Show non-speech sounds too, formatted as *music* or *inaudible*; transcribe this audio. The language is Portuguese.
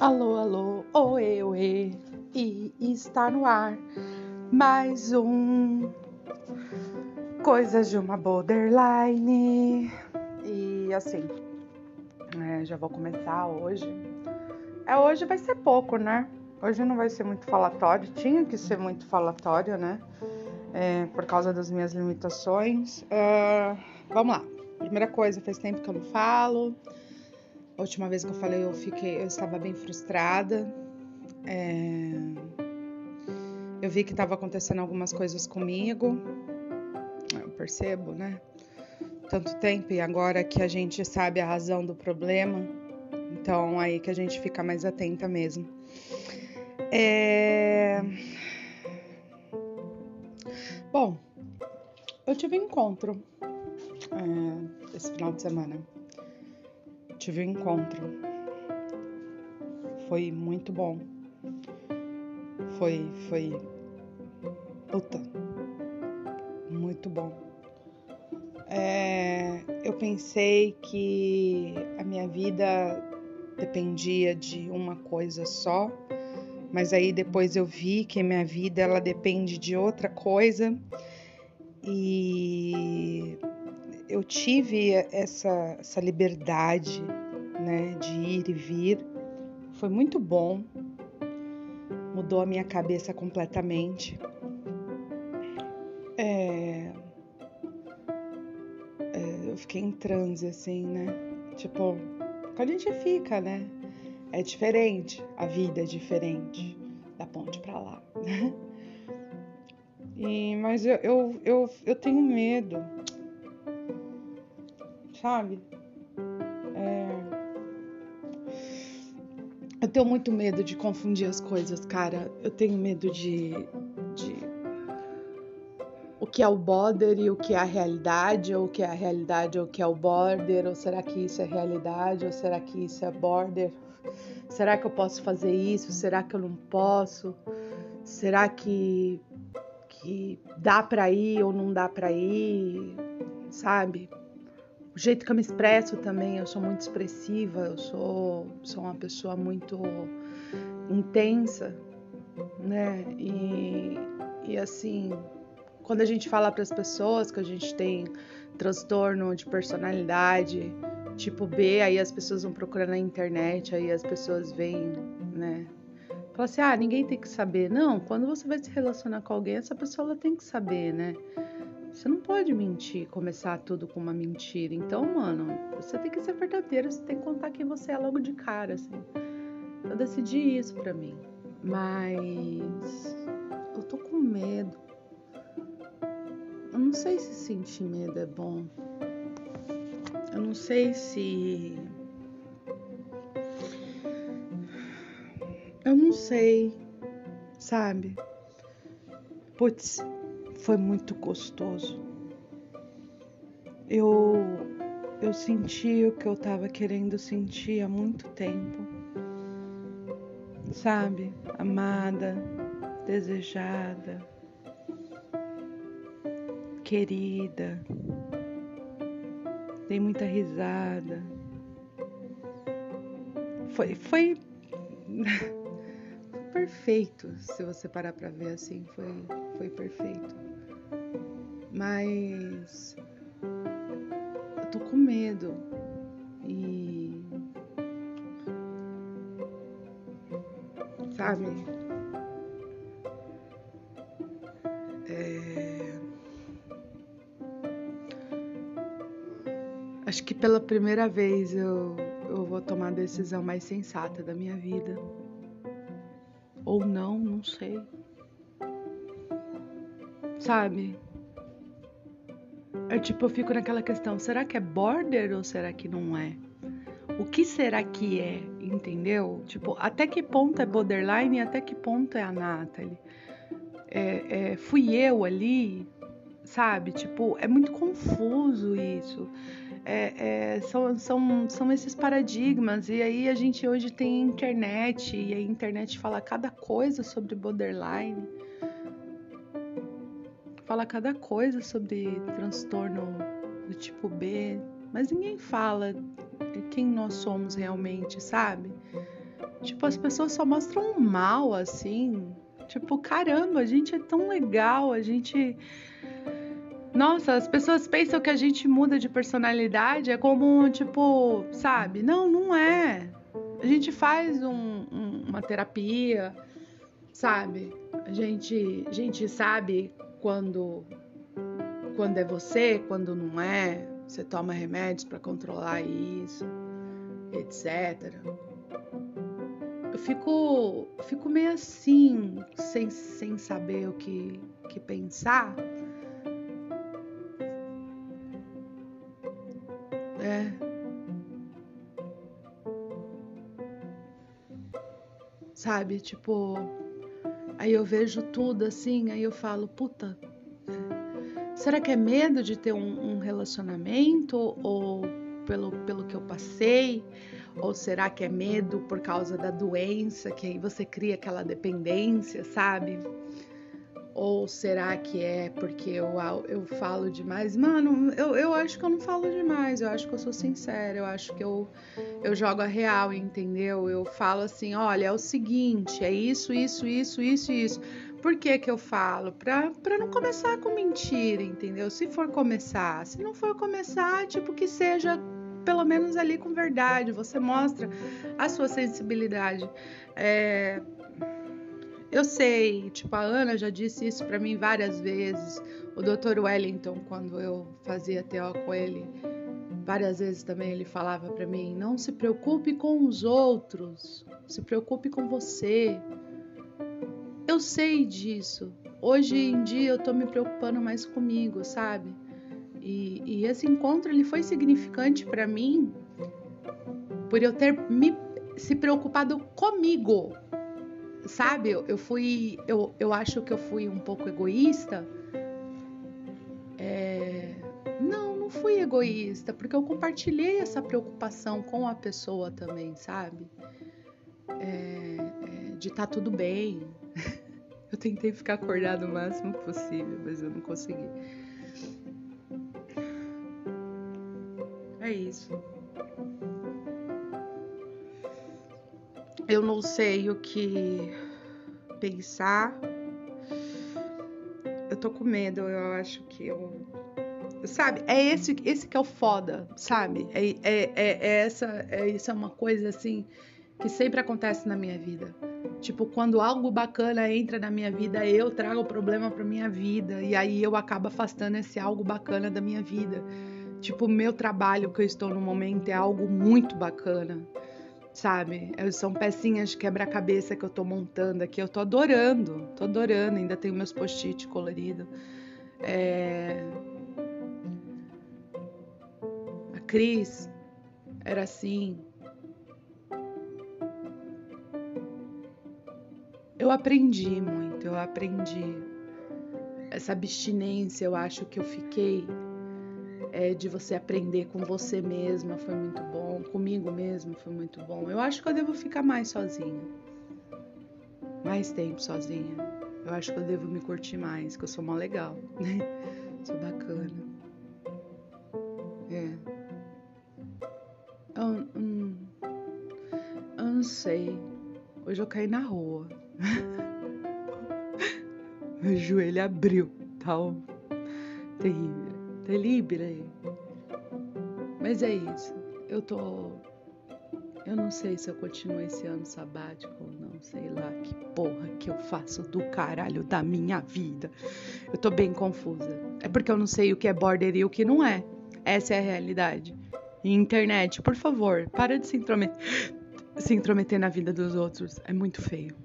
Alô, alô, oê, oê, e está no ar mais um Coisas de uma Borderline. E assim, é, já vou começar hoje. É, hoje vai ser pouco, né? Hoje não vai ser muito falatório, tinha que ser muito falatório, né? É, por causa das minhas limitações. Uh, vamos lá. Primeira coisa, faz tempo que eu não falo. A última vez que eu falei, eu fiquei, eu estava bem frustrada. É... Eu vi que estava acontecendo algumas coisas comigo. Eu percebo, né? Tanto tempo e agora que a gente sabe a razão do problema, então aí que a gente fica mais atenta mesmo. É... Bom, eu tive um encontro é, esse final de semana tive um encontro. Foi muito bom. Foi, foi. Puta. Muito bom. É, eu pensei que a minha vida dependia de uma coisa só, mas aí depois eu vi que a minha vida ela depende de outra coisa e eu tive essa, essa liberdade né, de ir e vir. Foi muito bom, mudou a minha cabeça completamente. É, é, eu fiquei em transe, assim, né? Tipo, a gente fica, né? É diferente, a vida é diferente da ponte para lá, né? E, mas eu, eu, eu, eu tenho medo sabe? É... Eu tenho muito medo de confundir as coisas, cara. Eu tenho medo de, de o que é o border e o que é a realidade, ou o que é a realidade ou o que é o border, ou será que isso é realidade, ou será que isso é border? Será que eu posso fazer isso? Será que eu não posso? Será que que dá para ir ou não dá para ir, sabe? O jeito que eu me expresso também, eu sou muito expressiva, eu sou, sou uma pessoa muito intensa, né? E, e assim, quando a gente fala para as pessoas que a gente tem transtorno de personalidade tipo B, aí as pessoas vão procurar na internet, aí as pessoas veem, né? Fala assim, ah, ninguém tem que saber. Não, quando você vai se relacionar com alguém, essa pessoa ela tem que saber, né? Você não pode mentir, começar tudo com uma mentira. Então, mano, você tem que ser verdadeiro, você tem que contar quem você é logo de cara, assim. Eu decidi isso pra mim. Mas eu tô com medo. Eu não sei se sentir medo é bom. Eu não sei se. Eu não sei, sabe? Putz, foi muito gostoso. Eu eu senti o que eu estava querendo sentir há muito tempo. Sabe? Amada, desejada, querida. Dei muita risada. Foi foi *laughs* perfeito, se você parar para ver assim, foi foi perfeito. Mas eu tô com medo e sabe? É... Acho que pela primeira vez eu, eu vou tomar a decisão mais sensata da minha vida. Ou não, não sei. Sabe? É tipo, eu fico naquela questão, será que é border ou será que não é? O que será que é, entendeu? Tipo, até que ponto é borderline e até que ponto é a Natalie? É, é, fui eu ali, sabe? Tipo, é muito confuso isso. É, é, são, são, são esses paradigmas. E aí a gente hoje tem internet, e a internet fala cada coisa sobre borderline fala cada coisa sobre transtorno do tipo B, mas ninguém fala quem nós somos realmente, sabe? Tipo, as pessoas só mostram o mal assim. Tipo, caramba, a gente é tão legal, a gente. Nossa, as pessoas pensam que a gente muda de personalidade, é como, tipo, sabe? Não, não é. A gente faz um, um, uma terapia, sabe? A gente, a gente sabe quando, quando é você, quando não é. Você toma remédios para controlar isso, etc. Eu fico, fico meio assim, sem, sem saber o que, que pensar. Sabe, tipo, aí eu vejo tudo assim, aí eu falo, puta, Será que é medo de ter um, um relacionamento ou pelo, pelo que eu passei? Ou será que é medo por causa da doença, que aí você cria aquela dependência, sabe? Ou será que é porque eu, eu falo demais? Mano, eu, eu acho que eu não falo demais, eu acho que eu sou sincera, eu acho que eu, eu jogo a real, entendeu? Eu falo assim: olha, é o seguinte, é isso, isso, isso, isso, isso. Por que, que eu falo? Pra, pra não começar com mentira, entendeu? Se for começar. Se não for começar, tipo, que seja pelo menos ali com verdade. Você mostra a sua sensibilidade. É, eu sei, tipo, a Ana já disse isso para mim várias vezes. O Dr. Wellington, quando eu fazia TO com ele, várias vezes também ele falava para mim: não se preocupe com os outros, se preocupe com você. Eu sei disso. Hoje em dia eu tô me preocupando mais comigo, sabe? E, e esse encontro ele foi significante para mim por eu ter me se preocupado comigo, sabe? Eu, fui, eu, eu acho que eu fui um pouco egoísta. É... Não, não fui egoísta, porque eu compartilhei essa preocupação com a pessoa também, sabe? É, é, de estar tá tudo bem, *laughs* eu tentei ficar acordado o máximo possível, mas eu não consegui. É isso. Eu não sei o que pensar. Eu tô com medo, eu acho que eu. Sabe, é esse, esse que é o foda, sabe? É, é, é, é essa, é, isso é uma coisa assim que sempre acontece na minha vida. Tipo, quando algo bacana entra na minha vida, eu trago o problema para minha vida e aí eu acabo afastando esse algo bacana da minha vida. Tipo, o meu trabalho que eu estou no momento é algo muito bacana, sabe? São pecinhas de quebra-cabeça que eu tô montando aqui, eu tô adorando, tô adorando, ainda tenho meus post-it coloridos. É... A Cris era assim, eu aprendi muito, eu aprendi. Essa abstinência, eu acho que eu fiquei é, de você aprender com você mesma foi muito bom, comigo mesma foi muito bom. Eu acho que eu devo ficar mais sozinha, mais tempo sozinha. Eu acho que eu devo me curtir mais, que eu sou mó legal, né? *laughs* Sou bacana. É. Eu, hum, eu não sei. Hoje eu caí na rua. *laughs* Meu joelho abriu, tal. Terrível, terrível. Mas é isso. Eu tô. Eu não sei se eu continuo esse ano sabático ou não. Sei lá que porra que eu faço do caralho da minha vida. Eu tô bem confusa. É porque eu não sei o que é border e o que não é. Essa é a realidade. Internet, por favor, para de se intrometer se intrometer na vida dos outros é muito feio.